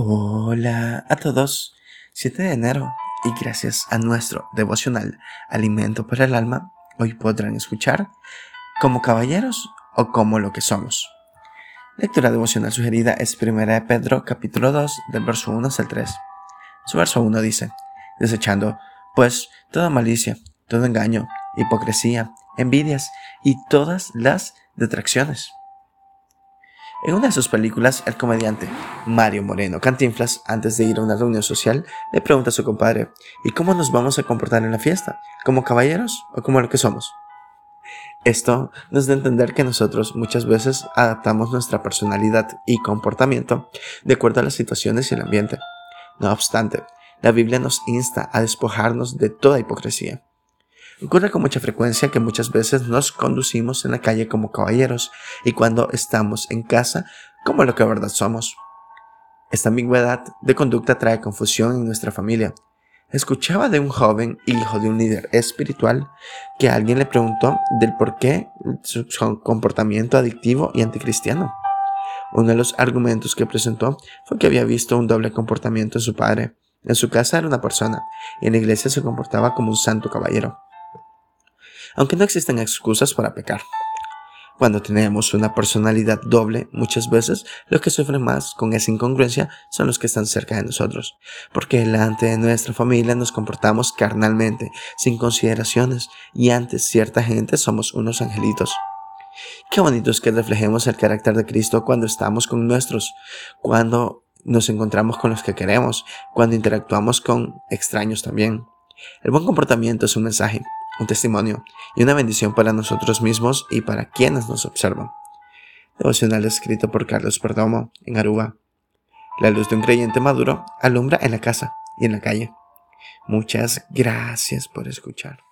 Hola a todos, 7 de enero y gracias a nuestro devocional Alimento para el Alma, hoy podrán escuchar como caballeros o como lo que somos. Lectura devocional sugerida es 1 de Pedro capítulo 2 del verso 1 hasta el 3. Su verso 1 dice, desechando pues toda malicia, todo engaño, hipocresía, envidias y todas las detracciones en una de sus películas, el comediante Mario Moreno Cantinflas, antes de ir a una reunión social, le pregunta a su compadre, ¿y cómo nos vamos a comportar en la fiesta? ¿Como caballeros o como lo que somos? Esto nos da a entender que nosotros muchas veces adaptamos nuestra personalidad y comportamiento de acuerdo a las situaciones y el ambiente. No obstante, la Biblia nos insta a despojarnos de toda hipocresía. Ocurre con mucha frecuencia que muchas veces nos conducimos en la calle como caballeros y cuando estamos en casa como lo que de verdad somos. Esta ambigüedad de conducta trae confusión en nuestra familia. Escuchaba de un joven hijo de un líder espiritual que alguien le preguntó del por qué su comportamiento adictivo y anticristiano. Uno de los argumentos que presentó fue que había visto un doble comportamiento en su padre. En su casa era una persona y en la iglesia se comportaba como un santo caballero aunque no existen excusas para pecar. Cuando tenemos una personalidad doble, muchas veces los que sufren más con esa incongruencia son los que están cerca de nosotros, porque delante de nuestra familia nos comportamos carnalmente, sin consideraciones, y ante cierta gente somos unos angelitos. Qué bonito es que reflejemos el carácter de Cristo cuando estamos con nuestros, cuando nos encontramos con los que queremos, cuando interactuamos con extraños también. El buen comportamiento es un mensaje, un testimonio y una bendición para nosotros mismos y para quienes nos observan. Devocional escrito por Carlos Perdomo en Aruba. La luz de un creyente maduro alumbra en la casa y en la calle. Muchas gracias por escuchar.